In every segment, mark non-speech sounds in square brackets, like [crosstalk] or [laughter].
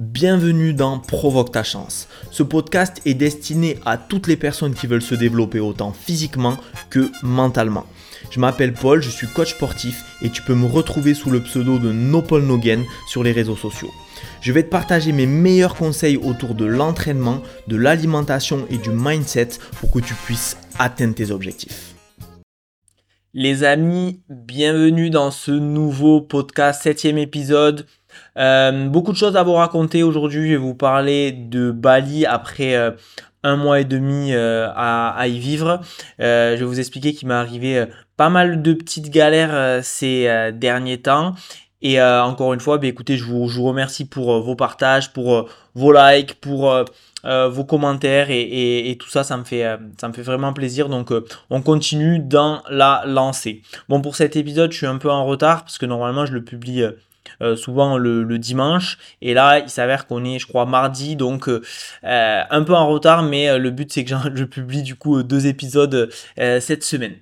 Bienvenue dans Provoque ta chance. Ce podcast est destiné à toutes les personnes qui veulent se développer autant physiquement que mentalement. Je m'appelle Paul, je suis coach sportif et tu peux me retrouver sous le pseudo de NoPaul Nogen sur les réseaux sociaux. Je vais te partager mes meilleurs conseils autour de l'entraînement, de l'alimentation et du mindset pour que tu puisses atteindre tes objectifs. Les amis, bienvenue dans ce nouveau podcast, septième épisode. Euh, beaucoup de choses à vous raconter aujourd'hui. Je vais vous parler de Bali après euh, un mois et demi euh, à, y vivre. je vais vous expliquer qu'il m'est arrivé pas mal de petites galères ces derniers temps. Et encore une fois, bah, écoutez, je vous, remercie pour vos partages, pour vos likes, pour vos commentaires et, tout ça, ça me fait, ça me fait vraiment plaisir. Donc, on continue dans la lancée. Bon, pour cet épisode, je suis un peu en retard parce que normalement, je le publie euh, souvent le, dimanche. Et là, il s'avère qu'on est, je crois, mardi, donc euh, euh, un peu en retard, mais le but c'est que [laughs] je publie du coup deux épisodes cette semaine.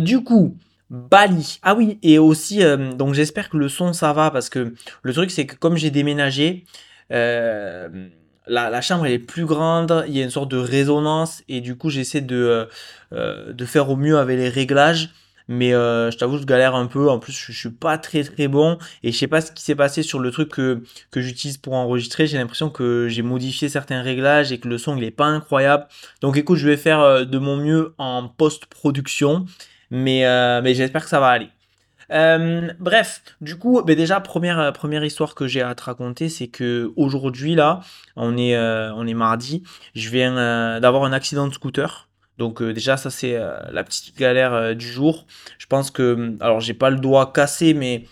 du coup, Bali. Ah oui, et aussi, donc j'espère que le son ça va parce que le truc c'est que comme j'ai déménagé, la, chambre elle est plus grande, il y a une sorte de résonance et du coup j'essaie de faire au mieux avec les réglages. Mais euh, je t'avoue, je galère un peu. En plus, je, suis pas très très bon. Et je sais pas ce qui s'est passé sur le truc que, que j'utilise pour enregistrer. J'ai l'impression que j'ai modifié certains réglages et que le son il est pas incroyable. Donc écoute, je vais faire euh, de mon mieux en post-production. Mais, euh, mais j'espère que ça va aller. bref, du coup, ben déjà première première histoire que j'ai à te raconter, c'est que aujourd'hui là, on est on est mardi, je viens d'avoir un accident de scooter. Donc euh, déjà ça c'est euh, la petite galère euh, du jour. Je pense que hum, alors j'ai pas le doigt cassé mais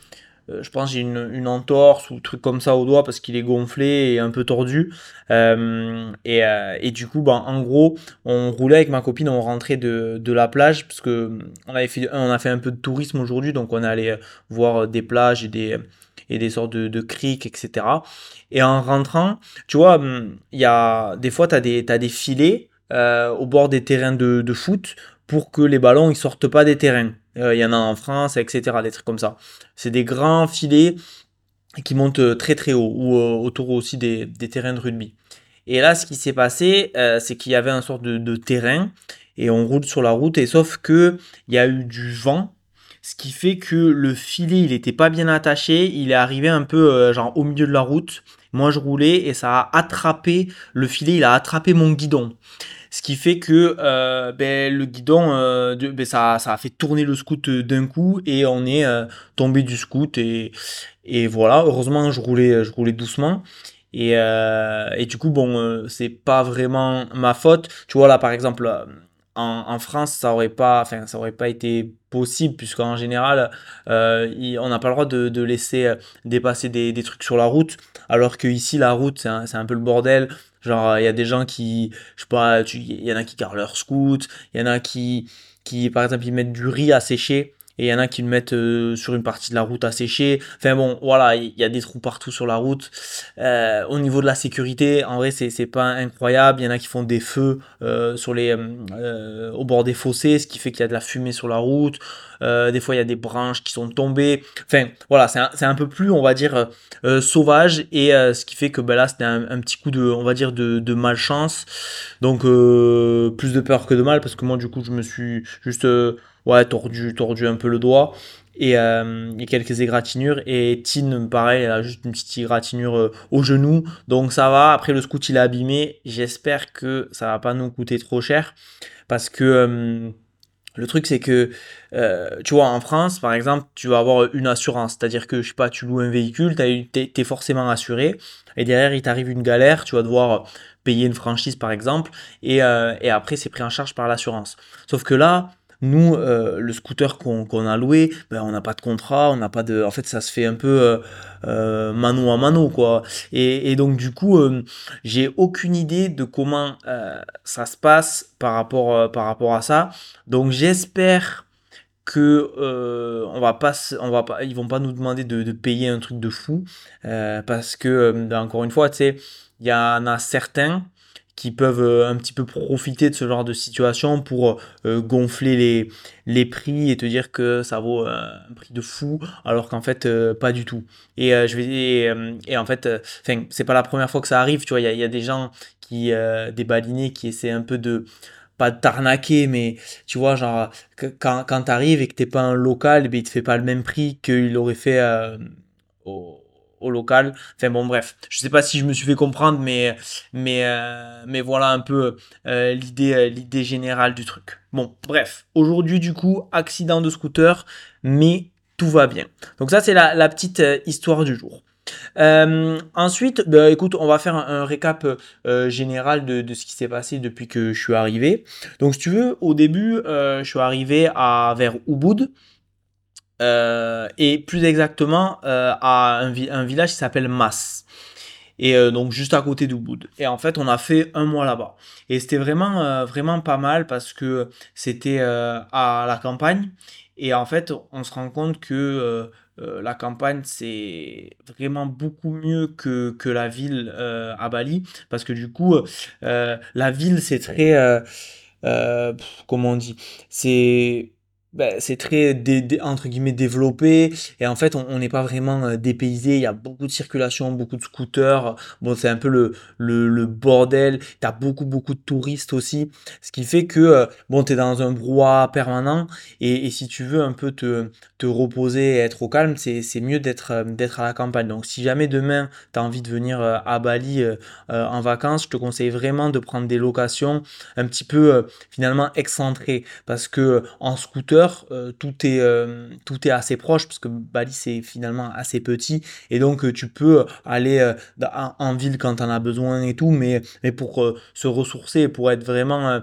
je pense j'ai une, entorse ou truc comme ça au doigt parce qu'il est gonflé et un peu tordu. Et, du coup, ben, en gros, on roulait avec ma copine, on rentrait de, la plage parce que hum, on, avait fait, on a fait un peu de tourisme aujourd'hui, donc on allé voir des plages et des, et des sortes de, de criques, etc. Et en rentrant, tu vois, hum, il y a des fois, tu as, as, des filets euh, au bord des terrains de, foot pour que les ballons ils sortent pas des terrains. Euh, il y en a en France, etc. Des trucs comme ça. C'est des grands filets qui montent très très haut ou euh, autour aussi des, terrains de rugby. Et là, ce qui s'est passé, c'est qu'il y avait un sorte de, terrain et on roule sur la route et sauf que il y a eu du vent ce qui fait que le filet il n'était pas bien attaché, il est arrivé un peu genre au milieu de la route. Moi je roulais et ça a attrapé le filet, il a attrapé mon guidon. Ce qui fait que euh, ben, le guidon, euh, ben, ça, ça, a fait tourner le scoot euh, d'un coup et on est tombé du scoot. Et, et, voilà, heureusement, je roulais, je roulais doucement. Et, et du coup, bon, c'est pas vraiment ma faute. Tu vois, là, par exemple, en, France, ça aurait pas, enfin, ça aurait pas été possible puisqu'en général, on n'a pas le droit de, laisser dépasser des, des, trucs sur la route, alors que ici, la route, c'est un, un, peu le bordel. Genre, il y a des gens qui, je sais pas, il y en a qui gardent leur scout, il y en a qui, qui, par exemple, ils mettent du riz à sécher et il y en a qui le mettent euh, sur une partie de la route à sécher. Enfin bon, voilà, il y a des trous partout sur la route. Euh, au niveau de la sécurité, en vrai, c'est pas incroyable. Il y en a qui font des feux euh, sur les, au bord des fossés, ce qui fait qu'il y a de la fumée sur la route. des fois, il y a des branches qui sont tombées. Enfin, voilà, c'est un, un, peu plus, on va dire, sauvage. Et ce qui fait que ben là, c'était un, un, petit coup de, on va dire, de, de malchance. Donc, plus de peur que de mal, parce que moi, du coup, je me suis juste ouais, tordu, tordu un peu le doigt. Et, euh, quelques égratignures. Et Tin, pareil, elle a juste une petite égratignure euh, au genou. Donc ça va. Après, le scout, il est abîmé. J'espère que ça va pas nous coûter trop cher. Parce que euh, le truc, c'est que, tu vois, en France, par exemple, tu vas avoir une assurance. C'est-à-dire que, je sais pas, tu loues un véhicule, tu es, forcément assuré. Et derrière, il t'arrive une galère. Tu vas devoir payer une franchise, par exemple. Et, et après, c'est pris en charge par l'assurance. Sauf que là, nous, euh, le scooter qu'on a loué, ben, on n'a pas de contrat, on n'a pas de. En fait, ça se fait un peu euh, euh, mano à mano, quoi. Et, donc, du coup, j'ai aucune idée de comment ça se passe par rapport, par rapport à ça. Donc, j'espère que on va pas, on va pas, ils vont pas nous demander de, payer un truc de fou, parce que, encore une fois, tu sais, il y en a certains qui peuvent euh, un petit peu profiter de ce genre de situation pour euh, gonfler les, les prix et te dire que ça vaut un prix de fou alors qu'en fait pas du tout. Et je vais et, en fait enfin c'est pas la première fois que ça arrive tu vois il y, a des gens qui des balinés qui essaient un peu de pas de t'arnaquer, mais tu vois, genre, quand, quand t'arrives et que t'es pas un local, ben, il te fait pas le même prix qu'il aurait fait au, local. Enfin bon, bref, je sais pas si je me suis fait comprendre, mais, mais, euh, voilà un peu euh, l'idée, euh, l'idée générale du truc. Bon, bref, aujourd'hui du coup, accident de scooter, mais tout va bien. Donc ça, c'est la, petite histoire du jour. ensuite, bah, écoute, on va faire un, récap général de, de, ce qui s'est passé depuis que je suis arrivé. Donc, si tu veux, au début, je suis arrivé à, vers Ubud. Euh, et plus exactement euh, à un, un, village qui s'appelle Mas. Et euh, donc juste à côté d'Ubud. Et en fait, on a fait un mois là-bas. Et c'était vraiment, vraiment pas mal parce que c'était à la campagne. Et en fait, on se rend compte que la campagne, c'est vraiment beaucoup mieux que, que la ville à Bali. Parce que du coup, la ville, c'est très... comment on dit? C'est ben, c'est très entre guillemets développé. Et en fait on n'est pas vraiment euh, dépaysé. Il y a beaucoup de circulation beaucoup de scooters. Bon c'est un peu le, le, le bordel. Tu as beaucoup beaucoup de touristes aussi. Ce qui fait que euh, bon tu es dans un brouhaha permanent. Et, si tu veux un peu te, te reposer et être au calme c'est mieux d'être euh, d'être à la campagne. Donc si jamais demain tu as envie de venir à Bali en vacances je te conseille vraiment de prendre des locations un petit peu finalement excentrées. Parce que en scooter euh, tout, est, euh, tout est assez proche, parce que Bali, c'est finalement assez petit, et donc euh, tu peux aller en, ville quand tu en as besoin et tout, mais, mais pour se ressourcer, pour être vraiment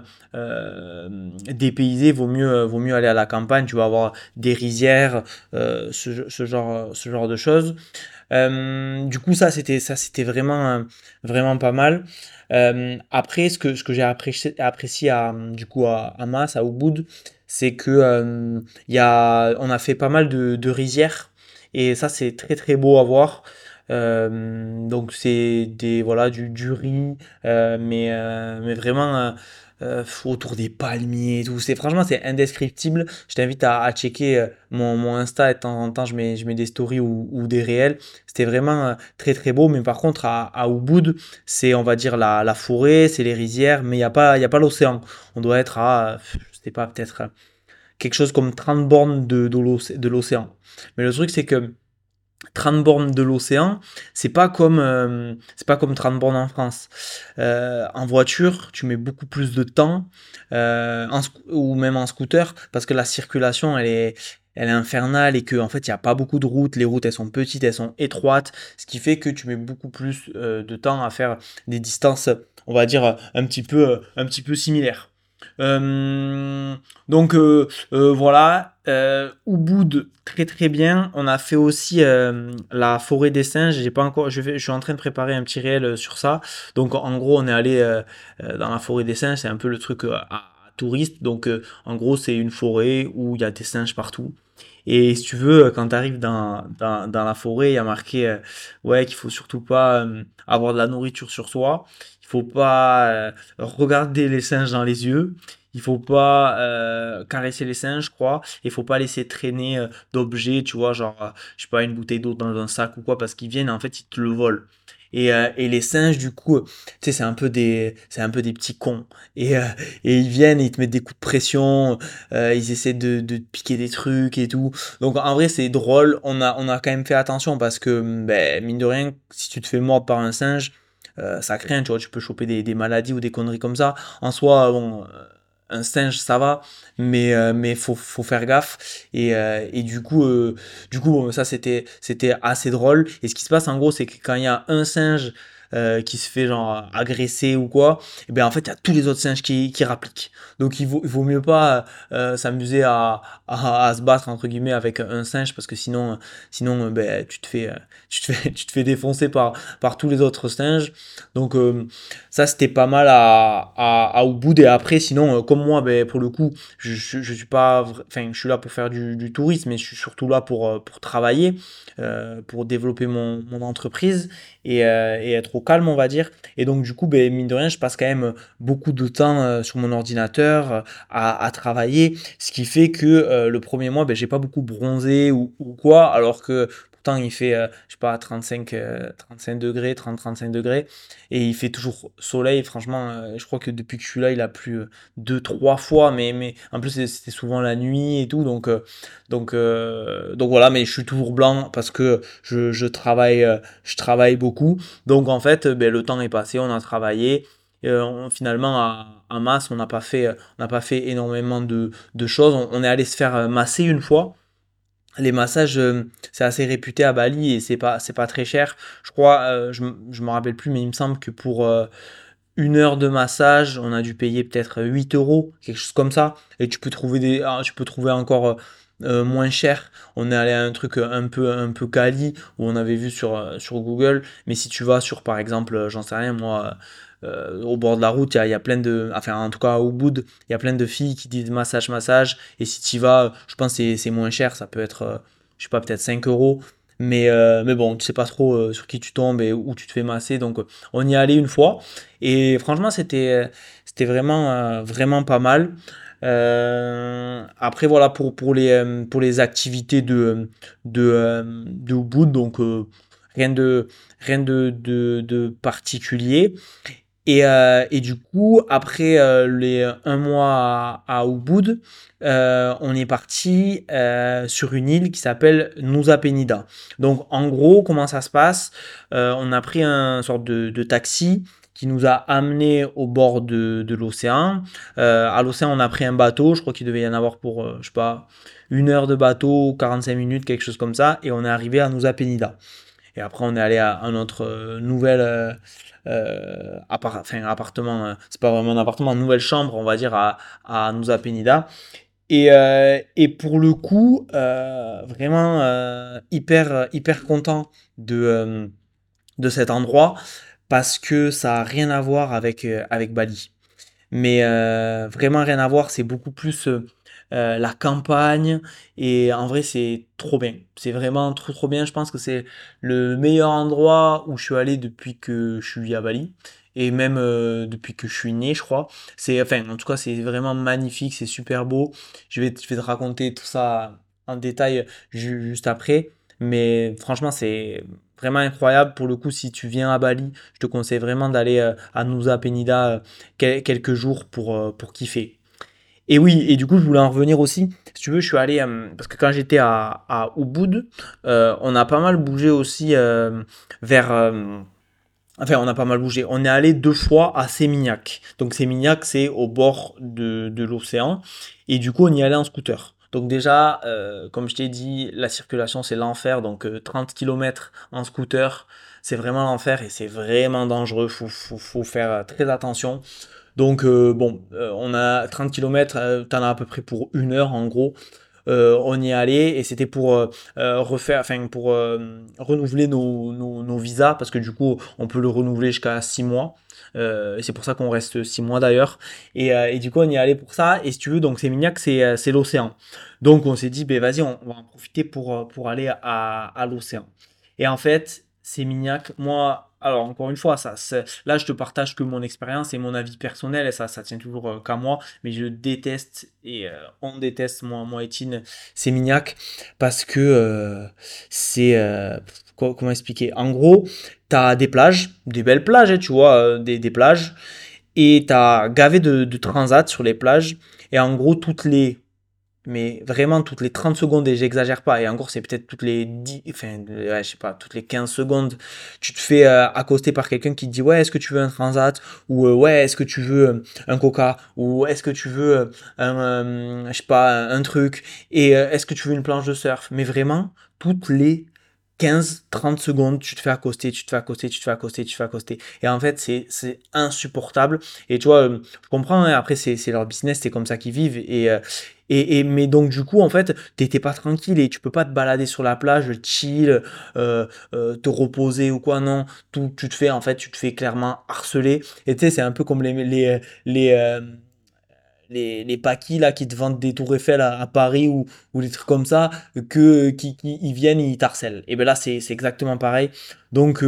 dépaysé, vaut mieux, vaut mieux aller à la campagne, tu vas avoir des rizières, ce, genre, ce genre de choses. du coup, ça, c'était ça, c'était vraiment, vraiment pas mal. après, ce que, ce que j'ai apprécié, apprécié à, du coup à, à Mas, à Ubud, c'est que euh, y a, on a fait pas mal de, rizières et ça c'est très très beau à voir. Euh, donc c'est des voilà du, du riz, euh, mais, mais vraiment autour des palmiers et tout. C'est franchement c'est indescriptible. Je t'invite à, checker mon, mon Insta et de temps en temps je mets, je mets des stories ou, ou des réels. C'était vraiment très très beau. Mais par contre à, à Ubud, c'est on va dire la, la forêt, c'est les rizières, mais il n'y a pas, y a pas l'océan. On doit être à c'était pas peut-être quelque chose comme 30 bornes de, de l'océan. Mais le truc, c'est que 30 bornes de l'océan, c'est pas comme euh, pas comme 30 bornes en France. Euh, en voiture, tu mets beaucoup plus de temps, euh, ou même en scooter, parce que la circulation, elle est elle est infernale et que en fait il n'y a pas beaucoup de routes, les routes elles sont petites, elles sont étroites, ce qui fait que tu mets beaucoup plus de temps à faire des distances, on va dire un petit peu un petit peu similaires. Euh, donc euh, euh, voilà, bout de très très bien. On a fait aussi la forêt des singes. J'ai pas encore, je, suis en train de préparer un petit réel sur ça. Donc en gros, on est allé dans la forêt des singes. C'est un peu le truc à, touriste. Donc en gros, c'est une forêt où il y a des singes partout. Et si tu veux, quand tu arrives dans, la forêt, il y a marqué ouais, qu'il faut surtout pas avoir de la nourriture sur soi faut pas euh, regarder les singes dans les yeux. Il faut pas euh, caresser les singes, je crois. Il faut pas laisser traîner euh, d'objets, tu vois, genre, je sais pas, une bouteille d'eau dans un sac ou quoi, parce qu'ils viennent, en fait, ils te le volent. Et, et les singes, du coup, tu sais, c'est un peu des, c'est un peu des petits cons. Et, et ils viennent, ils te mettent des coups de pression, ils essaient de, de piquer des trucs et tout. Donc en vrai, c'est drôle. On a, on a quand même fait attention parce que, ben, mine de rien, si tu te fais mordre par un singe, ça craint, tu vois, tu peux choper des, maladies ou des conneries comme ça. En soi, bon, euh, un singe, ça va, mais euh, mais faut, faut faire gaffe. Et, et du coup, du coup, ça c'était c'était assez drôle. Et ce qui se passe en gros, c'est que quand il y a un singe euh, qui se fait genre agresser ou quoi, et eh bien en fait il y a tous les autres singes qui, qui rappliquent. Donc il vaut, il vaut mieux pas euh, s'amuser à, à, se battre entre guillemets avec un singe parce que sinon, sinon ben, tu, te fais, [laughs] tu, te fais, tu te fais défoncer par, par tous les autres singes. Donc euh, ça c'était pas mal à, à, à, et après sinon comme moi ben, pour le coup je, je, suis pas enfin je suis là pour faire du, du tourisme mais je suis surtout là pour, pour travailler pour développer mon, mon entreprise et, et être au calme, on va dire. Et donc, du coup, ben, mine de rien, je passe quand même beaucoup de temps sur mon ordinateur à, travailler, ce qui fait que le premier mois, ben, j'ai pas beaucoup bronzé ou quoi, alors que Pourtant, il fait, euh, je sais pas, 35, 35 euh, degrés, 30-35 degrés. Et il fait toujours soleil. Franchement, euh, je crois que depuis que je suis là, il a plu deux, trois fois. Mais, mais en plus, c'était souvent la nuit et tout. Donc, donc, donc voilà, mais je suis toujours blanc parce que je, travaille, je travaille beaucoup. Donc en fait, ben, le temps est passé, on a travaillé. finalement, à, masse, on n'a pas, fait, on pas fait énormément de, de choses. On, on, est allé se faire masser une fois les massages, euh, c'est assez réputé à Bali et c'est pas, très cher. Je crois, euh, je, je me rappelle plus, mais il me semble que pour euh, une heure de massage, on a dû payer peut-être 8 euros, quelque chose comme ça. Et tu peux trouver, des, ah, encore moins cher. On est allé à un truc un peu, un peu quali où on avait vu sur, sur Google. Mais si tu vas sur, par exemple, j'en sais rien, moi euh, au bord de la route, il y, a plein de, enfin en tout cas au bout, il y a plein de filles qui disent massage, massage. Et si tu y vas, je pense que c'est moins cher, ça peut être, euh, je sais pas, peut-être 5 euros. Mais, euh, mais bon, tu sais pas trop sur qui tu tombes et où tu te fais masser. Donc on y est allé une fois. Et franchement, c'était vraiment, vraiment pas mal. après, voilà, pour, pour, les, pour les activités de, de, de Ubud, donc rien de, rien de, de particulier. Et, euh, et, du coup, après euh, les un mois à, Ubud, euh, on est parti sur une île qui s'appelle Nusa Penida. Donc, en gros, comment ça se passe? On a pris un sorte de, de, taxi qui nous a amené au bord de, de l'océan. à l'océan, on a pris un bateau. Je crois qu'il devait y en avoir pour, je sais pas, une heure de bateau, 45 minutes, quelque chose comme ça. Et on est arrivé à Nusa Penida. Et après, on est allé à un autre nouvel euh, enfin, appartement, euh, c'est pas vraiment un appartement, une nouvelle chambre, on va dire, à, à Nusa Penida. Et, euh, et, pour le coup, vraiment hyper, hyper content de, de cet endroit parce que ça n'a rien à voir avec, avec Bali. Mais vraiment rien à voir, c'est beaucoup plus euh, la campagne. Et en vrai, c'est trop bien. C'est vraiment trop trop bien. Je pense que c'est le meilleur endroit où je suis allé depuis que je suis à Bali. Et même euh, depuis que je suis né, je crois. C'est, enfin, en tout cas, c'est vraiment magnifique, c'est super beau. Je vais, te raconter tout ça en détail juste après. Mais franchement, c'est vraiment incroyable. Pour le coup, si tu viens à Bali, je te conseille vraiment d'aller euh, à Nusa Penida quelques jours pour, pour kiffer. Et oui, et du coup, je voulais en revenir aussi. Si tu veux, je suis allé, euh, parce que quand j'étais à, à euh, on a pas mal bougé aussi euh, vers... enfin, on a pas mal bougé. On est allé deux fois à Sémignac. Donc Sémignac, c'est au bord de, l'océan. Et du coup, on y allait en scooter. Donc déjà, comme je t'ai dit, la circulation, c'est l'enfer. Donc 30 km en scooter, c'est vraiment l'enfer et c'est vraiment dangereux. Faut, faut, faut, faire très attention. Donc, euh, bon, euh, on a 30 km, tu en as à peu près pour une heure en gros. Euh, on y est allé et c'était pour refaire, enfin pour renouveler nos, nos, visas parce que du coup on peut le renouveler jusqu'à 6 mois. c'est pour ça qu'on reste 6 mois d'ailleurs. Et, du coup on y est allé pour ça. Et si tu veux, donc c'est Mignac, c'est l'océan. Donc on s'est dit, ben vas-y, on, va en profiter pour, pour aller à, à l'océan. Et en fait, c'est Mignac, moi alors, encore une fois, ça, là, je te partage que mon expérience et mon avis personnel, et ça, ça tient toujours euh, qu'à moi, mais je déteste, et euh, on déteste, moi, moi et Tine, Sémignac, parce que euh, c'est. comment expliquer? En gros, tu as des plages, des belles plages, hein, tu vois, des, des, plages, et tu as gavé de, de transat sur les plages, et en gros, toutes les mais vraiment toutes les 30 secondes, et j'exagère pas, et encore c'est peut-être toutes les 10, enfin, je sais pas, toutes les 15 secondes, tu te fais euh, accoster par quelqu'un qui te dit ouais, est-ce que tu veux un transat, ou euh, ouais, est-ce que tu veux euh, un coca, ou est-ce que tu veux un, je sais pas, un truc, et est-ce que tu veux une planche de surf, mais vraiment, toutes les 15-30 secondes, tu te fais accoster, tu te fais accoster, tu te fais accoster, tu te fais accoster. Et en fait, c'est insupportable. Et tu vois, je comprends, hein, après, c'est leur business, c'est comme ça qu'ils vivent. Et, et, mais donc du coup en fait t'étais pas tranquille et tu peux pas te balader sur la plage chill euh, euh, te reposer ou quoi non. Tout tu te fais en fait tu te fais clairement harceler. Et tu sais c'est un peu comme les les les euh, les, les paquis là qui te vendent des tours Eiffel à, Paris ou, ou des trucs comme ça que qui, ils viennent ils t'harcèlent. Et ben là c'est exactement pareil. Donc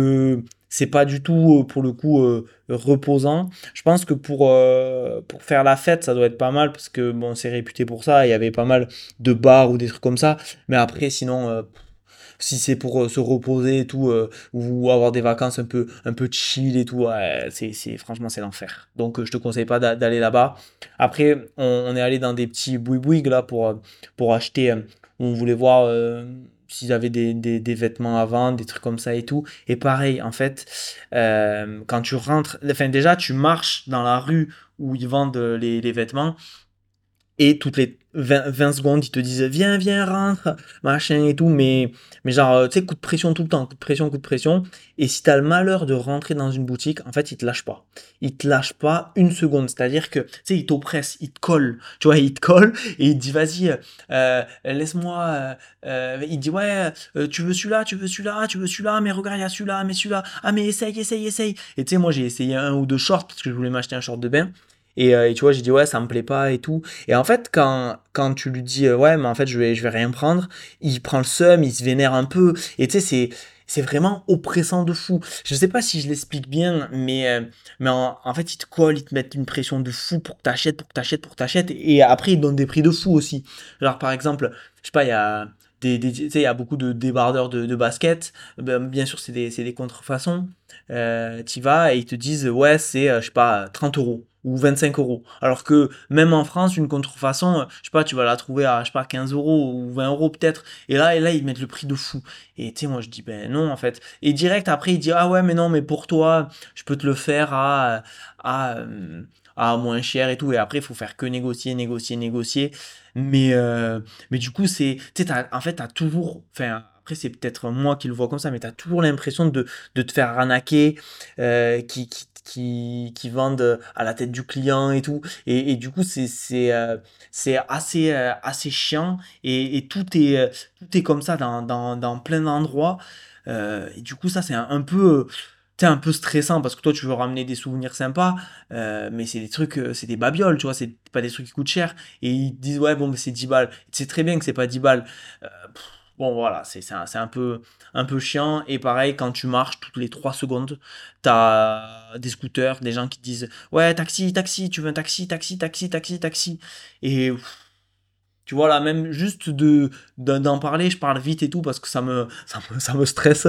c'est pas du tout pour le coup reposant. Je pense que pour, pour faire la fête, ça doit être pas mal parce que bon, c'est réputé pour ça. Il y avait pas mal de bars ou des trucs comme ça. Mais après, sinon, si c'est pour se reposer et tout, ou avoir des vacances un peu, un peu chill et tout, c'est, franchement, c'est l'enfer. Donc, je te conseille pas d'aller là-bas. Après, on, est allé dans des petits boui là pour, pour acheter. on voulait voir s'ils avaient des, vêtements à vendre, des trucs comme ça et tout. Et pareil, en fait, euh, quand tu rentres, enfin déjà, tu marches dans la rue où ils vendent les vêtements et toutes les 20, secondes, ils te disent viens, viens, rentre, machin et tout, mais, mais genre, euh, tu sais, coup de pression tout le temps, coup de pression, coup de pression. Et si tu as le malheur de rentrer dans une boutique, en fait, ils te lâchent pas. Ils te lâchent pas une seconde. C'est-à-dire que, tu sais, ils t'oppressent, ils te collent, tu vois, ils te collent et ils te disent vas-y, euh, laisse-moi. Euh, il dit ouais, tu veux celui-là, tu veux celui-là, tu veux celui-là, mais regarde, il y a celui-là, mais celui-là, ah, mais essaye, essaye, essaye. Et tu sais, moi, j'ai essayé un ou deux shorts parce que je voulais m'acheter un short de bain. Euh, et, tu vois, j'ai dit ouais, ça me plaît pas et tout. Et en fait, quand, quand tu lui dis euh, ouais, mais en fait, je vais, je vais rien prendre, il prend le seum, il se vénère un peu. Et tu sais, c'est. C'est vraiment oppressant de fou. Je sais pas si je l'explique bien, mais, euh, mais en, fait, ils te collent, ils te mettent une pression de fou pour que t'achètes, pour que t'achètes, pour que t'achètes. Et après, ils donnent des prix de fou aussi. Genre, par exemple, je sais pas, il y a, des, des il y a beaucoup de débardeurs de, de basket. Ben, bien sûr, c'est des, des contrefaçons. Euh, tu vas et ils te disent, ouais, c'est, je sais pas, 30 euros ou 25 euros. Alors que même en France, une contrefaçon, euh, je sais pas, tu vas la trouver à, je sais pas, 15 euros ou 20 euros peut-être. Et là, et là, ils mettent le prix de fou. Et tu sais, moi, je dis, ben non, en fait. Et direct après, il dit, ah ouais, mais non, mais pour toi, je peux te le faire à, à, euh, à moins cher et tout. Et après, il faut faire que négocier, négocier, négocier. Mais, euh, mais du coup, c'est, tu sais, en fait, tu as toujours, enfin, après c'est peut-être moi qui le vois comme ça, mais tu as toujours l'impression de, de, te faire arnaquer, qui, qui, qui, qui vendent à la tête du client et tout. Et, et du coup, c'est euh, assez, euh, assez chiant. Et, et, tout, est, euh, tout est comme ça dans, dans, dans plein d'endroits. et du coup, ça, c'est un, peu un peu stressant parce que toi tu veux ramener des souvenirs sympas. Mais c'est des trucs c'est des babioles tu vois c'est pas des trucs qui coûtent cher. Et ils disent ouais bon c'est 10 balles. C'est très bien que c'est pas 10 balles Bon, voilà, c'est un, un, peu, un peu chiant. Et pareil, quand tu marches toutes les 3 secondes, tu as des scooters, des gens qui disent Ouais, taxi, taxi, tu veux un taxi, taxi, taxi, taxi, taxi. Et tu vois, là, même juste de d'en parler, je parle vite et tout parce que ça me, ça me, stresse.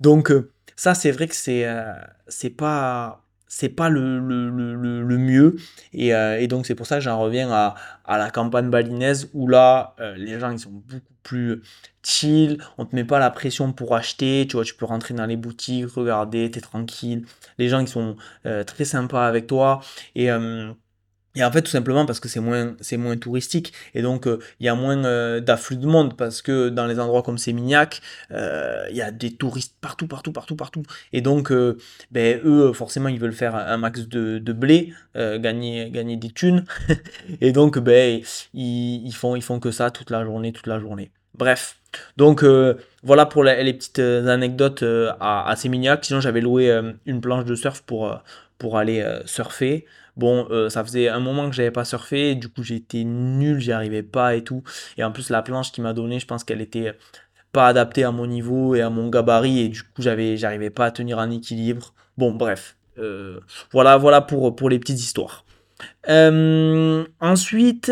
Donc, euh, ça, c'est vrai que c'est euh, c'est pas c'est pas le, le, le, mieux. Et, euh, et, donc, c'est pour ça que j'en reviens à, à, la campagne balinaise où là, euh, les gens, ils sont beaucoup plus chill. On te met pas la pression pour acheter. Tu vois, tu peux rentrer dans les boutiques, regarder, t'es tranquille. Les gens, ils sont euh, très sympas avec toi. Et et en fait, tout simplement parce que c'est moins, moins touristique et donc euh, il y a moins euh, d'afflux de monde parce que dans les endroits comme Sémignac, euh, il y a des touristes partout, partout, partout, partout. Et donc, ben, eux, forcément, ils veulent faire un max de, de blé, gagner, gagner des thunes. [laughs] et donc, ben, ils, ils, font, ils font que ça toute la journée, toute la journée. Bref, donc voilà pour les, petites anecdotes à Sémignac. Sinon, j'avais loué une planche de surf pour, pour aller surfer. Bon, euh, ça faisait un moment que j'avais pas surfé, du coup j'étais nul, j'y arrivais pas et tout. Et en plus la planche qu'il m'a donnée, je pense qu'elle était pas adaptée à mon niveau et à mon gabarit et du coup j'avais j'arrivais pas à tenir un équilibre. Bon bref, euh, voilà voilà pour, pour les petites histoires. Euh, ensuite,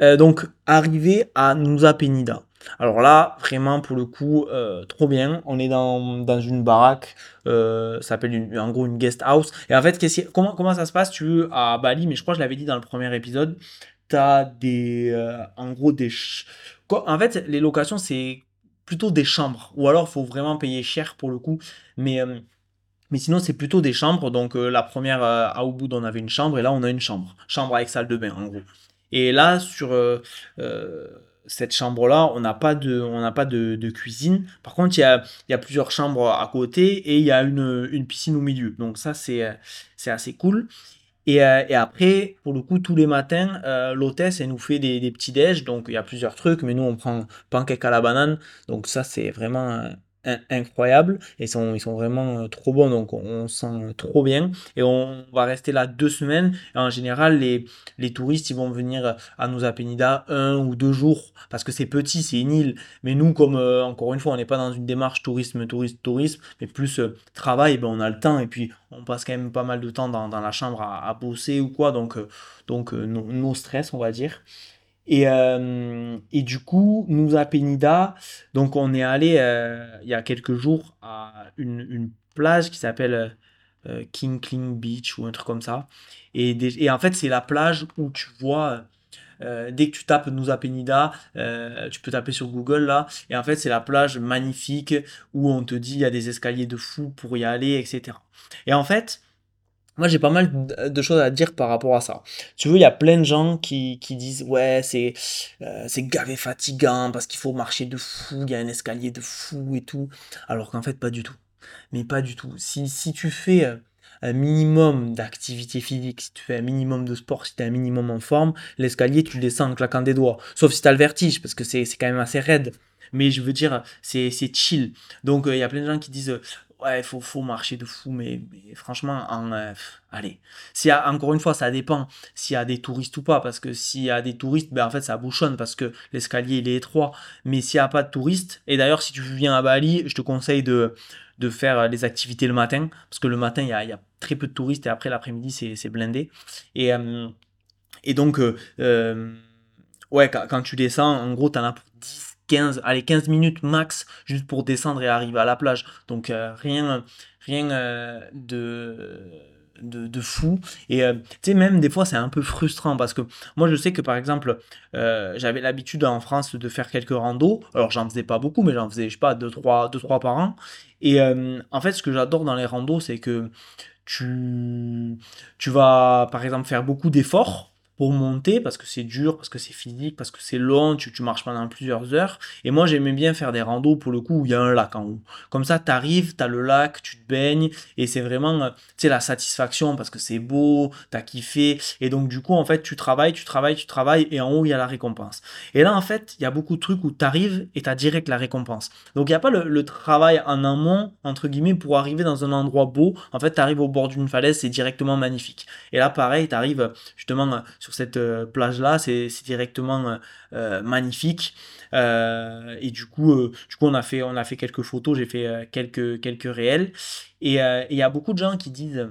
donc arrivé à Nusa Penida. Alors là, vraiment, pour le coup, euh, trop bien. On est dans, dans une baraque, euh, ça s'appelle en gros une guest house. Et en fait, comment, comment ça se passe? Tu veux à Bali, mais je crois que je l'avais dit dans le premier épisode, tu as des, euh, en gros des... En fait, les locations, c'est plutôt des chambres. Ou alors, il faut vraiment payer cher pour le coup. Mais... Mais sinon, c'est plutôt des chambres. Donc, la première à Ubud, on avait une chambre et là, on a une chambre. Chambre avec salle de bain, en gros. Et là, sur cette chambre-là, on n'a pas de, on pas de, cuisine. Par contre, il y a, y a, plusieurs chambres à côté et il y a une, une, piscine au milieu. Donc ça, c'est, assez cool. Et, euh, et, après, pour le coup, tous les matins, euh, l'hôtesse, elle nous fait des, des petits déj. Donc il y a plusieurs trucs, mais nous, on prend pancake à la banane. Donc ça, c'est vraiment incroyables et ils sont vraiment euh, trop bons donc on, sent trop bien et on va rester là deux semaines en général les, les touristes ils vont venir à Nusa Penida un ou deux jours parce que c'est petit c'est une île. Mais nous comme euh, encore une fois on n'est pas dans une démarche tourisme tourisme tourisme mais plus euh, travail ben on a le temps et puis on passe quand même pas mal de temps dans, la chambre à, bosser ou quoi donc donc nos stress on va dire et, euh, et, du coup, nous à Penida, donc on est allé euh, il y a quelques jours à une, une plage qui s'appelle euh, King Kling Beach ou un truc comme ça. Et, et en fait, c'est la plage où tu vois, dès que tu tapes nous à Penida, tu peux taper sur Google là. Et en fait, c'est la plage magnifique où on te dit il y a des escaliers de fou pour y aller, etc. Et en fait, moi, j'ai pas mal de choses à dire par rapport à ça. Tu veux, il y a plein de gens qui, qui disent Ouais, c'est euh, c'est gavé fatigant parce qu'il faut marcher de fou, il y a un escalier de fou et tout. Alors qu'en fait, pas du tout. Mais pas du tout. Si, si tu fais euh, un minimum d'activité physique, si tu fais un minimum de sport, si tu es un minimum en forme, l'escalier, tu le descends en claquant des doigts. Sauf si tu as le vertige, parce que c'est quand même assez raide. Mais je veux dire, c'est chill. Donc, euh, il y a plein de gens qui disent ouais, faut, faut marcher de fou, mais, franchement, en, euh, allez. A, encore une fois, ça dépend s'il y a des touristes ou pas, parce que s'il y a des touristes, ben en fait, ça bouchonne parce que l'escalier, il est étroit. Mais s'il n'y a pas de touristes, et d'ailleurs, si tu viens à Bali, je te conseille de, de faire les activités le matin, parce que le matin, il y a, y a très peu de touristes, et après, l'après-midi, c'est blindé. Et, euh, et donc, euh, ouais, quand, quand, tu descends, en gros, tu en as pour 10 15, allez, 15 minutes max juste pour descendre et arriver à la plage. Donc euh, rien, rien euh, de, de, fou. Et euh, tu sais, même des fois, c'est un peu frustrant parce que moi, je sais que par exemple, j'avais l'habitude en France de faire quelques randos. Alors, j'en faisais pas beaucoup, mais j'en faisais, je sais pas, 2-3 deux, trois par an. Et en fait, ce que j'adore dans les randos, c'est que tu, tu vas, par exemple, faire beaucoup d'efforts pour monter parce que c'est dur, parce que c'est physique, parce que c'est long, tu, marches pendant plusieurs heures. Et moi, j'aimais bien faire des randos pour le coup où il y a un lac en haut. Comme ça, tu arrives, tu as le lac, tu te baignes et c'est vraiment, euh, tu la satisfaction parce que c'est beau, tu as kiffé. Et donc, du coup, en fait, tu travailles, tu travailles, tu travailles et en haut, il y a la récompense. Et là, en fait, il y a beaucoup de trucs où tu arrives et tu as direct la récompense. Donc, il n'y a pas le, travail en amont, entre guillemets, pour arriver dans un endroit beau. En fait, tu arrives au bord d'une falaise, c'est directement magnifique. Et là, pareil, tu arrives justement sur cette euh, plage-là. C'est directement euh, euh, magnifique. et du coup, du coup, on a fait, on a fait quelques photos. J'ai fait quelques, quelques réels. Et il y a beaucoup de gens qui disent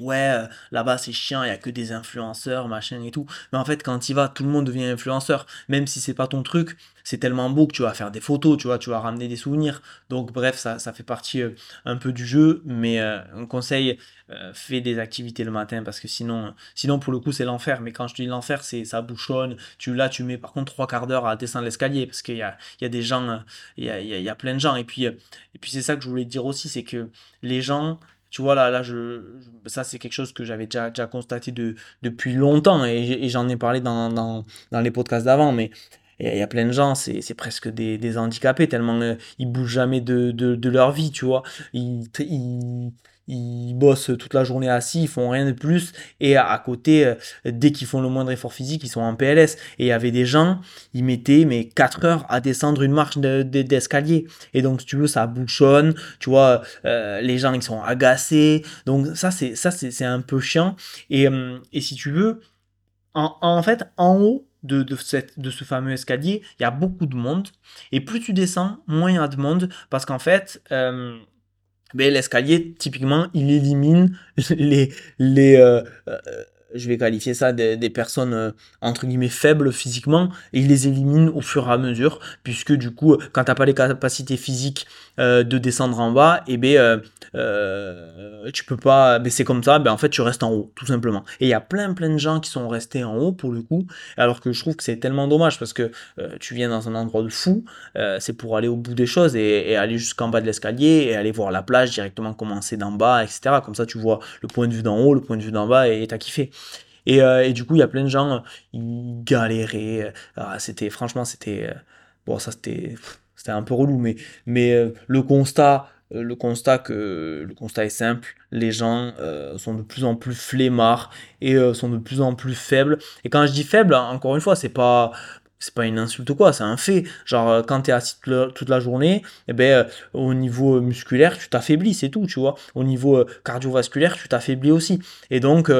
ouais, là-bas c'est chiant, il y a que des influenceurs, machin et tout. Mais en fait, quand tu vas, tout le monde devient influenceur. Même si c'est pas ton truc, c'est tellement beau que tu vas faire des photos, tu vois, tu vas ramener des souvenirs. Donc bref, ça, ça fait partie un peu du jeu. Mais un conseil, euh, fais des activités le matin parce que sinon, sinon pour le coup c'est l'enfer. Mais quand je dis l'enfer, c'est ça bouchonne. Tu là, tu mets par contre trois quarts d'heure à descendre l'escalier parce qu'il y a, il y a des gens, il y a, il y a plein de gens. Et puis, et puis c'est ça que je voulais dire aussi, c'est que les gens tu vois, là, là je, ça, c'est quelque chose que j'avais déjà, déjà constaté de, depuis longtemps et, j'en ai parlé dans, les podcasts d'avant, mais il y a plein de gens, c'est presque des, handicapés, tellement euh, ils bougent jamais de, leur vie, tu vois. Ils, ils bossent toute la journée assis, ils font rien de plus. Et à, côté, euh, dès qu'ils font le moindre effort physique, ils sont en PLS. Et il y avait des gens, ils mettaient mais 4 heures à descendre une marche d'escalier. et donc, si tu veux, ça bouchonne. Tu vois, euh, les gens, ils sont agacés. Donc, ça, c'est ça c'est un peu chiant. Et, euh, et si tu veux, en, en fait, en haut, de, de, cette, de, ce fameux escalier, il y a beaucoup de monde. Et plus tu descends, moins il y a de monde. Parce qu'en fait, mais l'escalier, typiquement, il élimine [laughs] les, les, euh, euh, je vais qualifier ça des, personnes euh, entre guillemets faibles physiquement et il les élimine au fur et à mesure puisque du coup quand t'as pas les capacités physiques euh, de descendre en bas et eh ben euh, tu peux pas ben c'est comme ça ben en fait tu restes en haut tout simplement. Et il y a plein plein de gens qui sont restés en haut pour le coup alors que je trouve que c'est tellement dommage parce que tu viens dans un endroit de fou c'est pour aller au bout des choses et, et aller jusqu'en bas de l'escalier et aller voir la plage directement commencer d'en bas etc comme ça tu vois le point de vue d'en haut le point de vue d'en bas et t'as kiffé et, euh, et, du coup, il y a plein de gens, ils galéraient. Ah, c'était, franchement, c'était. Euh, bon, ça, c'était. C'était un peu relou, mais, mais euh, le constat. Le constat, que, le constat est simple, les gens sont de plus en plus flemmards et sont de plus en plus faibles. Et quand je dis faible, encore une fois, c'est pas c'est pas une insulte ou quoi, c'est un fait. Genre, quand tu es assis toute la, journée, eh ben, au niveau musculaire, tu t'affaiblis, c'est tout, tu vois. Au niveau cardiovasculaire, tu t'affaiblis aussi. Et donc,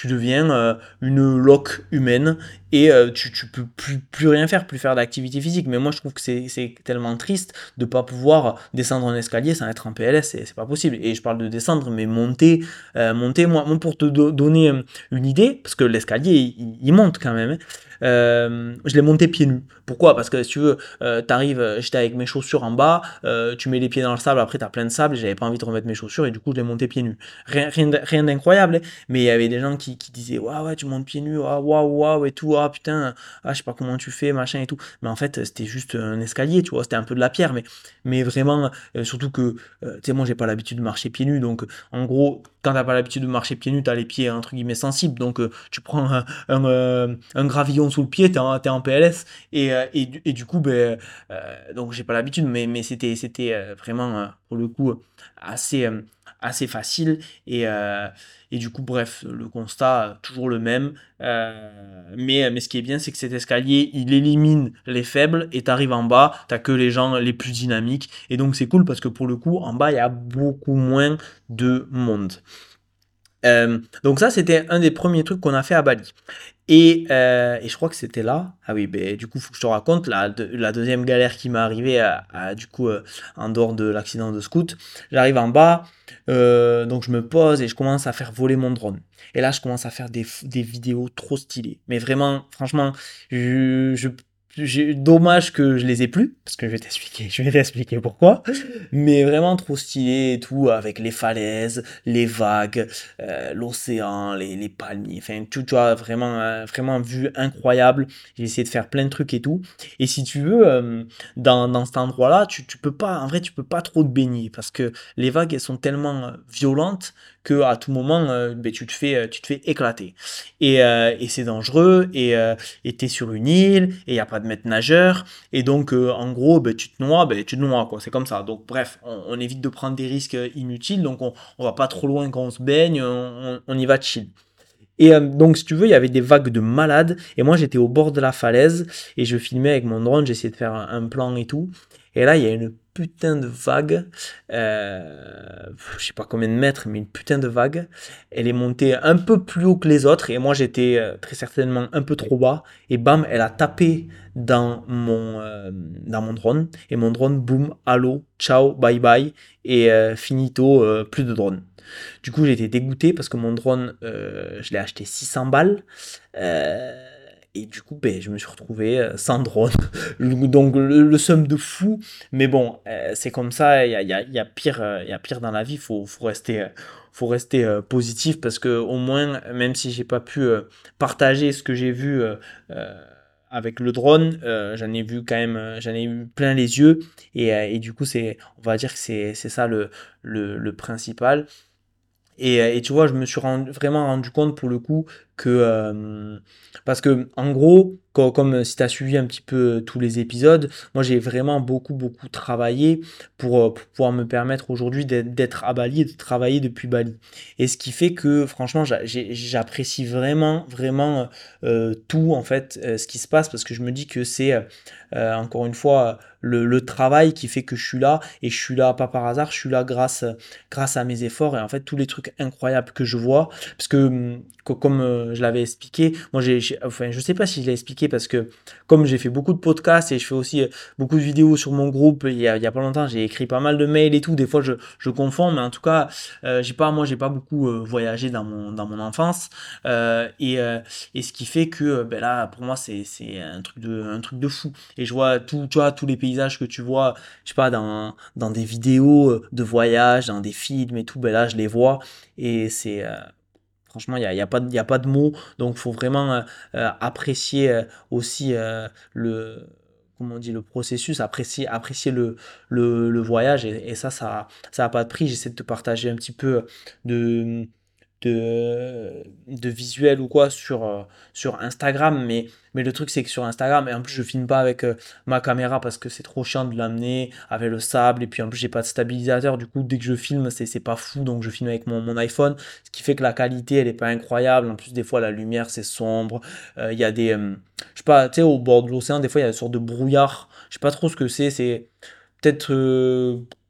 tu deviens euh, une loque humaine et euh, tu, tu peux plus, plus rien faire, plus faire d'activité physique. Mais moi, je trouve que c'est tellement triste de pas pouvoir descendre un escalier sans être en PLS, c'est pas possible. Et je parle de descendre, mais monter, euh, monter, moi, pour te donner une idée, parce que l'escalier, il, monte quand même, hein, euh, je l'ai monté pieds nus. Pourquoi? Parce que si tu veux, euh, t'arrives, euh, j'étais avec mes chaussures en bas, tu mets les pieds dans le sable, après t'as plein de sable, j'avais pas envie de remettre mes chaussures et du coup je l'ai monté pieds nus. Rien, rien, d'incroyable, hein. mais il y avait des gens qui, disaient Waouh, ouais, tu montes pieds nus, waouh, waouh, et tout, putain, ah, je sais pas comment tu fais, machin et tout. Mais en fait, c'était juste un escalier, tu vois, c'était un peu de la pierre, mais, vraiment, surtout que, tu sais, moi j'ai pas l'habitude de marcher pieds nus, donc en gros, quand t'as pas l'habitude de marcher pieds nus, t'as les pieds entre guillemets sensibles, donc tu prends un, gravillon sous le pied, t'es en, PLS. Et, euh, du coup, ben, euh, donc j'ai pas l'habitude, mais, c'était, c'était euh, vraiment, pour le coup, assez, assez facile. Et, et du coup, bref, le constat, toujours le même. mais, mais ce qui est bien, c'est que cet escalier, il élimine les faibles et t'arrives en bas, t'as que les gens les plus dynamiques. Et donc, c'est cool parce que pour le coup, en bas, il y a beaucoup moins de monde. Donc ça, c'était un des premiers trucs qu'on a fait à Bali. Euh, et, je crois que c'était là. Ah oui, ben, du coup, faut que je te raconte la, deuxième galère qui m'est arrivée du coup, euh, en dehors de l'accident de scout. J'arrive en bas, euh, donc je me pose et je commence à faire voler mon drone. Et là, je commence à faire des, vidéos trop stylées. Mais vraiment, franchement, je dommage que je les ai plus, parce que je vais t'expliquer, je vais t'expliquer pourquoi. Mais vraiment trop stylé et tout, avec les falaises, les vagues, euh, l'océan, les, les, palmiers, enfin tout, tu vois, vraiment, euh, vraiment vue incroyable. J'ai essayé de faire plein de trucs et tout. Et si tu veux, euh, dans, dans cet endroit-là, tu, tu peux pas, en vrai, tu peux pas trop te baigner, parce que les vagues, elles sont tellement violentes que à tout moment euh, ben, tu te fais euh, tu te fais éclater et, euh, et c'est dangereux et tu es sur une île et il de maître nageur et donc en gros ben, tu te noies ben, tu te noies quoi c'est comme ça donc bref on, évite de prendre des risques inutiles donc on, on va pas trop loin quand on se baigne on, on y va chill et donc, si tu veux, il y avait des vagues de malades. Et moi, j'étais au bord de la falaise et je filmais avec mon drone. J'essayais de faire un, plan et tout. Et là, il y a une putain de vague. Euh, je sais pas combien de mètres, mais une putain de vague. Elle est montée un peu plus haut que les autres. Et moi, j'étais euh, très certainement un peu trop bas. Et bam, elle a tapé dans mon, euh, dans mon drone. Et mon drone, boum, allô, ciao, bye bye. Et euh, finito, plus de drone. Du coup, été dégoûté parce que mon drone, je l'ai acheté 600 balles. Euh, et du coup, ben, je me suis retrouvé euh, sans drone. [laughs] Donc le, le somme de fou. Mais bon, euh, c'est comme ça, il y a, y, y, a pire, euh, y a pire dans la vie. Faut, faut rester, faut rester positif parce que au moins, même si j'ai pas pu partager ce que j'ai vu avec le drone, j'en ai vu quand même, j'en ai eu plein les yeux. Et, et du coup, c'est, on va dire que c'est ça le, le, principal. Et, et, tu vois, je me suis vraiment rendu compte pour le coup que parce que en gros comme, si tu as suivi un petit peu tous les épisodes moi j'ai vraiment beaucoup beaucoup travaillé pour, pouvoir me permettre aujourd'hui d'être à Bali et de travailler depuis Bali. Et ce qui fait que franchement j'apprécie vraiment vraiment tout en fait ce qui se passe parce que je me dis que c'est encore une fois le, le, travail qui fait que je suis là et je suis là pas par hasard je suis là grâce grâce à mes efforts et en fait tous les trucs incroyables que je vois. Parce que comme je l'avais expliqué. Moi, j'ai, je sais pas si je l'ai expliqué parce que comme j'ai fait beaucoup de podcasts et je fais aussi euh, beaucoup de vidéos sur mon groupe, il y a, pas longtemps, j'ai écrit pas mal de mails et tout. Des fois, je, je confonds, mais en tout cas, euh, j'ai pas, moi, j'ai pas beaucoup euh, voyagé dans mon, dans mon enfance et, et ce qui fait que, ben là, pour moi, c'est, c'est un truc de, un truc de fou. Et je vois tout, tu vois, tous les paysages que tu vois, je sais pas, dans, dans des vidéos de voyage, dans des films et tout, ben là, je les vois et c'est Franchement, il n'y a, y a, pas, a pas de mots. Donc, il faut vraiment euh, euh, apprécier euh, aussi le, comment on dit, le processus, apprécier, apprécier le, voyage. Et, ça, ça n'a pas de prix. J'essaie de te partager un petit peu de, de, visuel ou quoi sur, euh, Instagram, mais, le truc c'est que sur Instagram, et en plus je filme pas avec euh, ma caméra parce que c'est trop chiant de l'amener avec le sable, et puis en plus j'ai pas de stabilisateur, du coup dès que je filme c'est pas fou, donc je filme avec mon, mon, iPhone, ce qui fait que la qualité elle est pas incroyable, en plus des fois la lumière c'est sombre, il y a des, je sais pas, tu sais au bord de l'océan des fois il y a une sorte de brouillard, je sais pas trop ce que c'est, c'est peut-être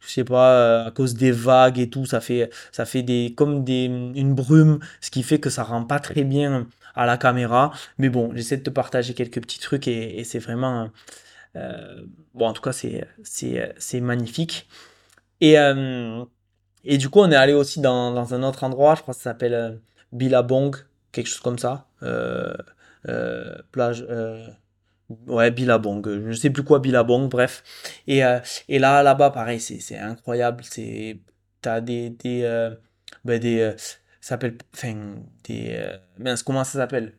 je sais pas, euh, à cause des vagues et tout, ça fait, ça fait des, comme des, une brume, ce qui fait que ça rend pas très bien à la caméra. Mais bon, j'essaie de te partager quelques petits trucs et, c'est vraiment, euh, bon, en tout cas, c'est, c'est, c'est magnifique. Et, euh, et du coup, on est allé aussi dans, dans, un autre endroit, je crois que ça s'appelle Billabong, quelque chose comme ça. plage, Ouais, Billabong, je ne sais plus quoi Billabong, bref. Et, euh, et là, là-bas, pareil, c'est incroyable. T'as des, des, euh, ben des, euh, ça s'appelle, enfin, des, mince, comment ça s'appelle?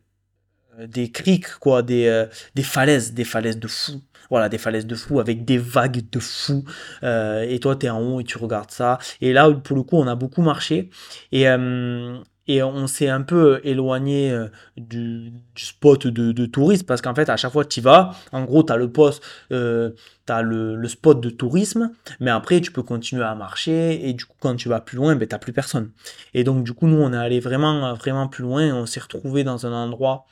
Des criques, quoi, des, des falaises, des falaises de fou. Voilà, des falaises de fou avec des vagues de fou. et toi, tu es en haut et tu regardes ça. Et là, pour le coup, on a beaucoup marché. Et, et on s'est un peu euh, éloigné euh, du, spot de, tourisme parce qu'en fait à chaque fois tu vas en gros tu as le poste euh, tu as le, spot de tourisme mais après tu peux continuer à marcher et du coup quand tu vas plus loin ben, tu plus personne. Et donc du coup nous on est allé vraiment vraiment plus loin on s'est retrouvé dans un endroit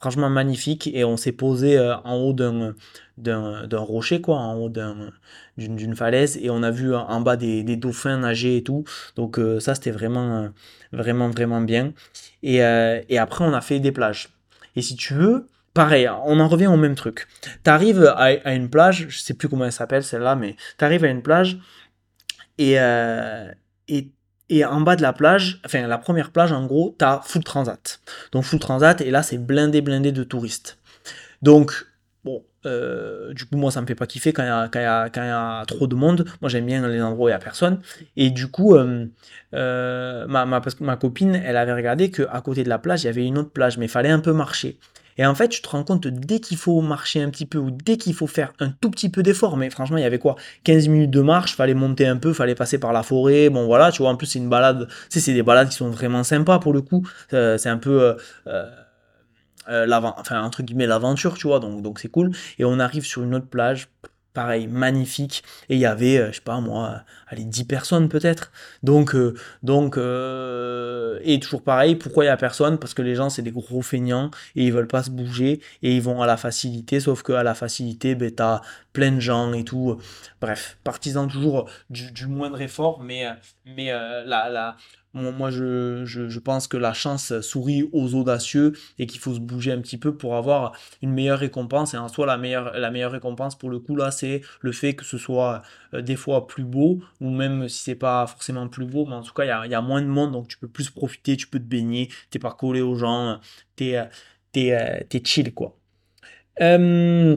franchement magnifique et on s'est posé en haut d'un d'un rocher quoi en haut d'une falaise et on a vu en bas des, dauphins nager et tout donc ça c'était vraiment vraiment, vraiment bien. Et, euh, et après, on a fait des plages. Et si tu veux, pareil, on en revient au même truc. Tu arrives à, une plage, je sais plus comment elle s'appelle celle-là, mais tu arrives à une plage et, euh, et, et, en bas de la plage, enfin la première plage en gros, tu as Full Transat. Donc Full Transat, et là c'est blindé, blindé de touristes. Donc, bon, euh, du coup, moi, ça me fait pas kiffer quand il y y y a trop de monde. Moi, j'aime bien les endroits où il y a personne. Et du coup, euh, euh, ma, ma, ma, copine, elle avait regardé qu'à côté de la plage, il y avait une autre plage, mais il fallait un peu marcher. Et en fait, tu te rends compte dès qu'il faut marcher un petit peu ou dès qu'il faut faire un tout petit peu d'effort, mais franchement, il y avait quoi 15 minutes de marche, fallait monter un peu, fallait passer par la forêt. Bon, voilà, tu vois, en plus, c'est une balade, c'est des balades qui sont vraiment sympas pour le coup. c'est un peu. Euh, guillemets l'aventure, tu vois, donc c'est cool. Et on arrive sur une autre plage, pareil, magnifique. Et il y avait, euh, je sais pas moi, allez, 10 personnes peut-être. Donc, euh, donc et toujours pareil, pourquoi il y a personne? Parce que les gens, c'est des gros feignants et ils veulent pas se bouger et ils vont à la facilité. Sauf que à la facilité, ben, t'as plein de gens et tout. Bref, partisans toujours du, moindre effort, mais, mais la, la, moi, je, pense que la chance sourit aux audacieux et qu'il faut se bouger un petit peu pour avoir une meilleure récompense. Et en soi, la meilleure, récompense pour le coup, là, c'est le fait que ce soit euh, des fois plus beau, ou même si c'est pas forcément plus beau, mais en tout cas, il y a, moins de monde, donc tu peux plus profiter, tu peux te baigner, t'es pas collé aux gens, t'es es, chill, quoi. Euh,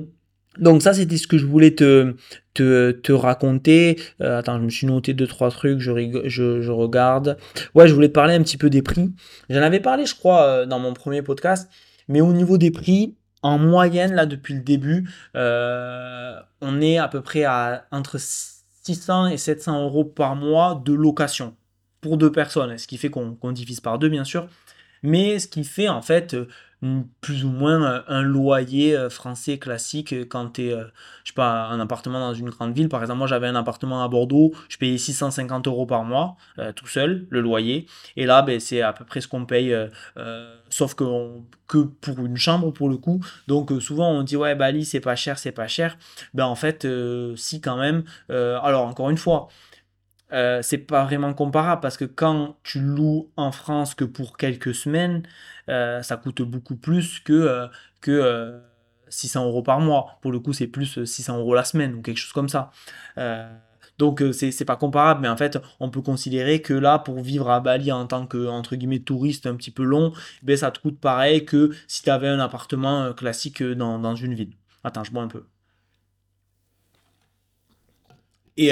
donc ça, c'était ce que je voulais te, te, raconter. Euh, attends, je me suis noté deux, trois trucs, je, je, regarde. Ouais, je voulais te parler un petit peu des prix. J'en avais parlé, je crois, euh, dans mon premier podcast. Mais au niveau des prix, en moyenne, là, depuis le début, euh, on est à peu près à entre 600 et 700 euros par mois de location pour deux personnes. Ce qui fait qu'on divise par deux, bien sûr. Mais ce qui fait, en fait, plus ou moins euh, un loyer euh, français classique euh, quand tu es, je sais pas, un appartement dans une grande ville. Par exemple, moi j'avais un appartement à Bordeaux, je payais 650 euros par mois, tout seul, le loyer. Et là, ben, c'est à peu près ce qu'on paye, sauf que, que pour une chambre pour le coup. Donc souvent on dit, ouais, Bali c'est pas cher, c'est pas cher. Ben en fait, si quand même. alors encore une fois, c'est pas vraiment comparable parce que quand tu loues en France que pour quelques semaines, euh, ça coûte beaucoup plus que, euh, que 600 euh, euros par mois. Pour le coup, c'est plus 600 euros la semaine ou quelque chose comme ça. Donc c'est pas comparable, mais en fait on peut considérer que là pour vivre à Bali en tant que entre guillemets touriste un petit peu long, ben, ça te coûte pareil que si tu avais un appartement classique dans, dans, une ville. Attends, je bois un peu. Et,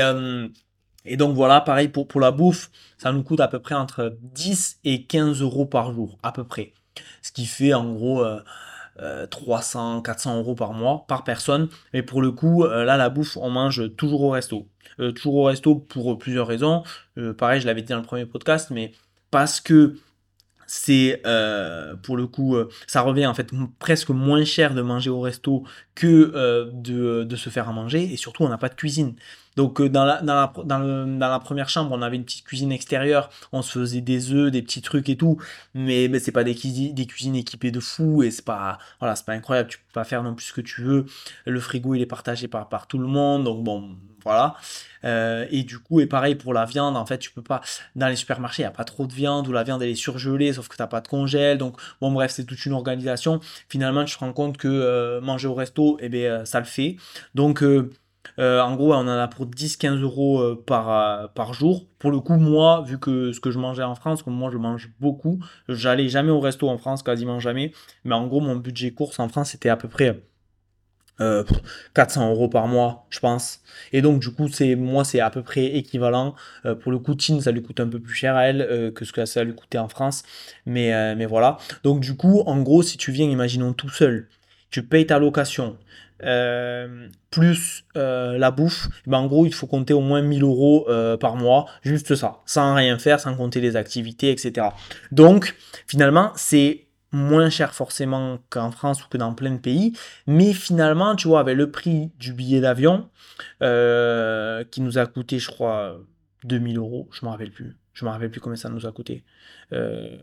et donc voilà, pareil pour, la bouffe, ça nous coûte à peu près entre 10 et 15 euros par jour, à peu près ce qui fait en gros 300, euh, 400 euh, euros par mois, par personne. Mais pour le coup, euh, là, la bouffe, on mange toujours au resto. toujours au resto pour plusieurs raisons. pareil, je l'avais dit dans le premier podcast, mais parce que c'est euh, pour le coup, euh, ça revient en fait presque moins cher de manger au resto que euh, de, de, se faire à manger. Et surtout, on n'a pas de cuisine. Donc dans la, dans, la, dans, la première chambre, on avait une petite cuisine extérieure, on se faisait des œufs, des petits trucs et tout, mais, mais c'est pas des, cuisines, équipées de fou et c'est pas voilà, pas incroyable, tu peux pas faire non plus ce que tu veux. Le frigo il est partagé par, par tout le monde, donc bon, voilà. Euh, et du coup, et pareil pour la viande, en fait, tu peux pas. Dans les supermarchés, il n'y a pas trop de viande ou la viande elle est surgelée, sauf que tu n'as pas de congèle. Donc, bon, bref, c'est toute une organisation. Finalement, tu te rends compte que euh, manger au resto, eh bien, euh, ça le fait. Donc, en gros, on en a pour 10-15 euros par, par jour. Pour le coup, moi, vu que ce que je mangeais en France, comme moi je mange beaucoup, j'allais jamais au resto en France, quasiment jamais. Mais en gros, mon budget course en France, c'était à peu près 400 euh, euros par mois, je pense. Et donc, du coup, c'est moi, c'est à peu près équivalent. Euh, pour le coup, ça lui coûte un peu plus cher à elle euh, que ce que ça lui coûtait en France. Mais, mais voilà. Donc, du coup, en gros, si tu viens, imaginons tout seul, tu payes ta location, plus la bouffe, ben en gros, il faut compter au moins 1000 euros par mois, juste ça, sans rien faire, sans compter les activités, etc. Donc, finalement, c'est moins cher forcément qu'en France ou que dans plein de pays, mais finalement, tu vois, avec le prix du billet d'avion, euh, qui nous a coûté, je crois, 2000 euros, je ne me rappelle plus, je me rappelle plus combien ça nous a coûté, euh,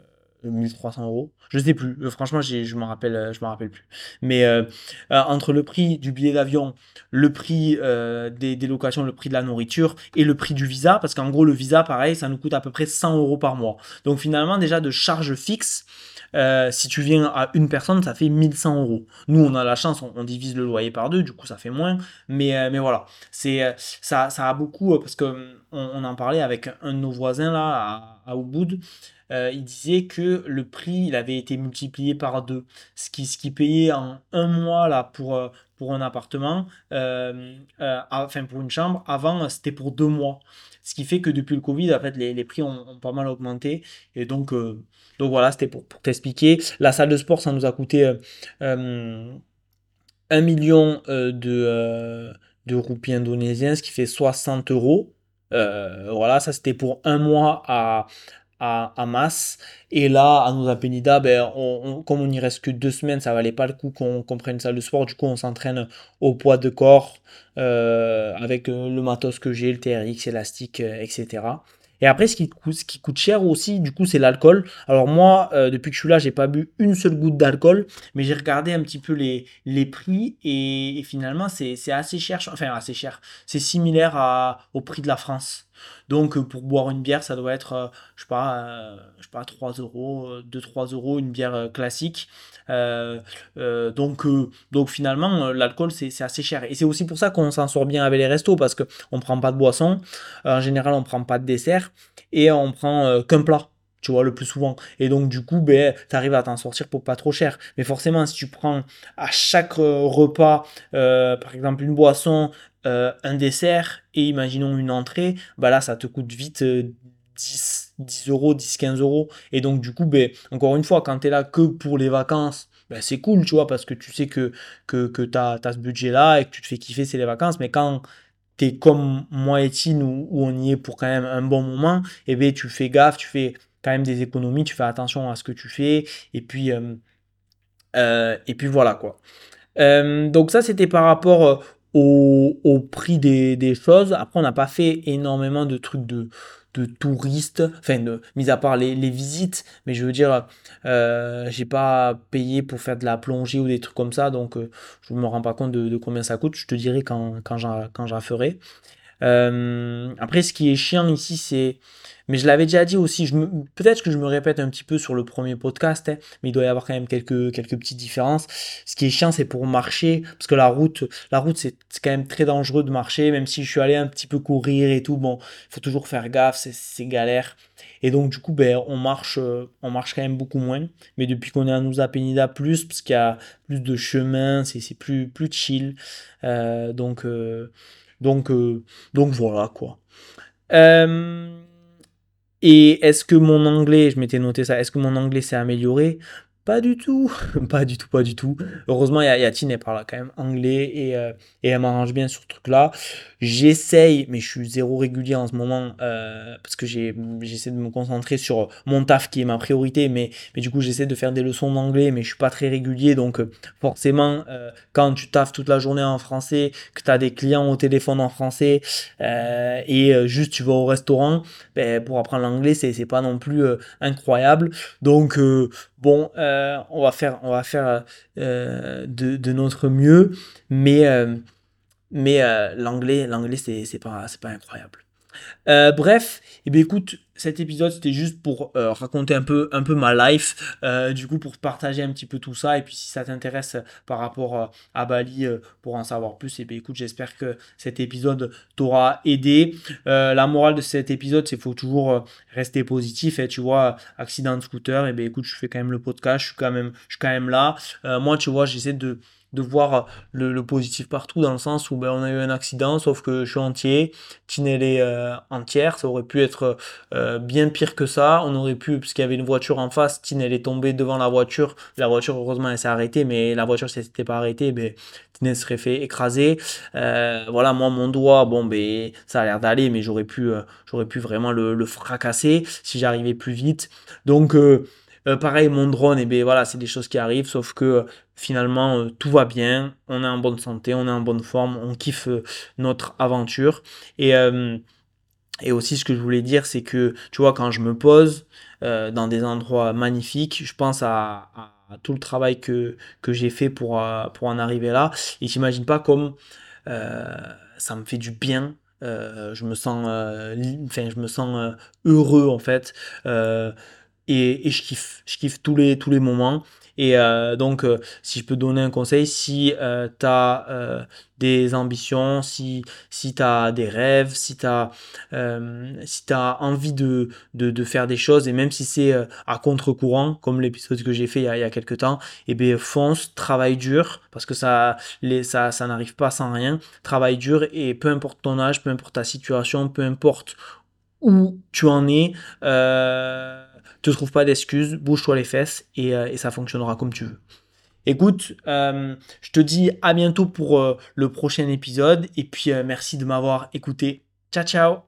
1300 euros, je sais plus, euh, franchement, je me rappelle, euh, je me rappelle plus, mais entre le prix du billet d'avion, le prix des, des, locations, le prix de la nourriture et le prix du visa, parce qu'en gros, le visa, pareil, ça nous coûte à peu près 100 euros par mois, donc finalement, déjà de charges fixes, euh, si tu viens à une personne, ça fait 1100 euros. Nous, on a la chance, on, divise le loyer par deux, du coup, ça fait moins. Mais, euh, mais voilà, c'est euh, ça, ça a beaucoup, parce qu'on on en parlait avec un de nos voisins là, à, Ubud. il disait que le prix, avait été multiplié par deux. Ce qui, ce qui payait en un mois là, pour, pour un appartement, enfin pour une chambre, avant c'était pour deux mois. Ce qui fait que depuis le Covid, en fait, les, prix ont, pas mal augmenté. Et donc, voilà, c'était pour, t'expliquer. La salle de sport, ça nous a coûté euh, euh, un 1 million euh, de, de roupies indonésiens, ce qui fait 60 euros. Voilà, ça c'était pour un mois à, à, à Masse. Et là, à nos Penida, ben, comme on n'y reste que deux semaines, ça valait pas le coup qu'on prenne une salle de sport. Du coup, on s'entraîne au poids de corps avec le matos que j'ai, le TRX, élastique, etc. Et après, ce qui coûte, cher aussi, du coup, c'est l'alcool. Alors moi, euh, depuis que je suis là, j'ai pas bu une seule goutte d'alcool, mais j'ai regardé un petit peu les, prix et, finalement, c'est assez cher. Enfin, assez cher. C'est similaire au prix de la France. Donc euh, pour boire une bière, ça doit être, euh, je sais pas, je sais pas, 3 euros, 2-3 euros, une bière classique. Donc, donc finalement, l'alcool, c'est assez cher. Et c'est aussi pour ça qu'on s'en sort bien avec les restos, parce qu'on prend pas de boisson, en général, on prend pas de dessert, et on prend qu'un plat tu vois, le plus souvent. Et donc, du coup, ben, tu arrives à t'en sortir pour pas trop cher. Mais forcément, si tu prends à chaque repas, par exemple, une boisson, euh, un dessert et imaginons une entrée, bah là ça te coûte vite 10, euh, 10 euros, 10, 15 euros. Et donc du coup, ben, encore une fois, quand tu es là que pour les vacances, ben, c'est cool, tu vois, parce que tu sais que, que, que tu as, ce budget-là et que tu te fais kiffer, c'est les vacances. Mais quand tu es comme moi et Tine, où, on y est pour quand même un bon moment, et eh ben, tu fais gaffe, tu fais quand même des économies, tu fais attention à ce que tu fais. Et puis, euh, et puis voilà quoi. donc ça, c'était par rapport au, prix des, choses. Après, on n'a pas fait énormément de trucs de, de touristes, enfin, de, mis à part les, visites, mais je veux dire, euh, j'ai pas payé pour faire de la plongée ou des trucs comme ça, donc euh, je me rends pas compte de, combien ça coûte. Je te dirai quand, quand j'en ferai. Euh, après, ce qui est chiant ici, c'est mais je l'avais déjà dit aussi, peut-être que je me répète un petit peu sur le premier podcast, hein, mais il doit y avoir quand même quelques, quelques petites différences. Ce qui est chiant, c'est pour marcher, parce que la route, la route c'est quand même très dangereux de marcher, même si je suis allé un petit peu courir et tout, bon, il faut toujours faire gaffe, c'est galère. Et donc du coup, ben, on, marche, euh, on marche quand même beaucoup moins. Mais depuis qu'on est à Nusa Penida plus, parce qu'il y a plus de chemin, c'est plus, plus chill. Euh, donc, donc, donc voilà quoi. Euh, et est-ce que mon anglais, je m'étais noté ça, est-ce que mon anglais s'est amélioré? Pas du tout, [laughs] pas du tout, pas du tout. Heureusement, il elle parle quand même anglais et, euh, et elle m'arrange bien sur ce truc-là. J'essaye, mais je suis zéro régulier en ce moment euh, parce que j'essaie de me concentrer sur mon taf qui est ma priorité. Mais, du coup, j'essaie de faire des leçons d'anglais, mais je suis pas très régulier. Donc, euh, forcément, quand tu taffes toute la journée en français, que tu as des clients au téléphone en français et juste tu vas au restaurant, ben, pour apprendre l'anglais, c'est pas non plus incroyable. Donc, bon, euh, on va faire, on va faire euh, de, de notre mieux, mais, euh, mais euh, l'anglais, l'anglais, c'est pas, pas incroyable. Euh, bref, et bien écoute, cet épisode c'était juste pour euh, raconter un peu, un peu ma life, euh, du coup pour partager un petit peu tout ça, et puis si ça t'intéresse par rapport à Bali pour en savoir plus, et bien écoute, j'espère que cet épisode t'aura aidé. La morale de cet épisode, c'est qu'il faut toujours rester positif, et tu vois, accident de scooter, et bien écoute, je fais quand même le podcast, je suis quand même, je suis quand même là. Moi, tu vois, j'essaie de de voir le, positif partout dans le sens où ben, on a eu un accident sauf que je suis entier Tine elle est euh, entière. Ça aurait pu être euh, bien pire que ça. On aurait pu puisqu'il y avait une voiture en face Tine elle est tombée devant la voiture. La voiture heureusement elle s'est arrêtée mais la voiture si elle s'était pas arrêtée ben, serait fait écraser. Euh, voilà moi mon doigt bon ben ça a l'air d'aller mais j'aurais pu pu vraiment le fracasser si j'arrivais plus vite. Donc euh, pareil, mon drone, et ben voilà, c'est des choses qui arrivent, sauf que euh, finalement euh, tout va bien, on est en bonne santé, on est en bonne forme, on kiffe notre aventure. Et, aussi, ce que je voulais dire, c'est que tu vois, quand je me pose dans des endroits magnifiques, je pense à, tout le travail que, j'ai fait pour, en arriver là. Et j'imagine pas comme ça me fait du bien. Je me sens, enfin, je me sens heureux en fait. Euh, et, et je kiffe, je kiffe tous les, tous les moments. Et euh, donc, euh, si je peux donner un conseil, si tu as des ambitions, si, si tu as des rêves, si tu as, si t'as envie de, de, de faire des choses, et même si c'est euh, à contre-courant, comme l'épisode que j'ai fait il y a, il a quelques temps, et bien fonce, travaille dur, parce que ça, les, ça, ça n'arrive pas sans rien. Travaille dur, et peu importe ton âge, peu importe ta situation, peu importe où tu en es, euh, te trouve pas d'excuses, bouge-toi les fesses et, euh, ça fonctionnera comme tu veux. Écoute, euh, je te dis à bientôt pour euh, le prochain épisode et puis merci de m'avoir écouté. Ciao ciao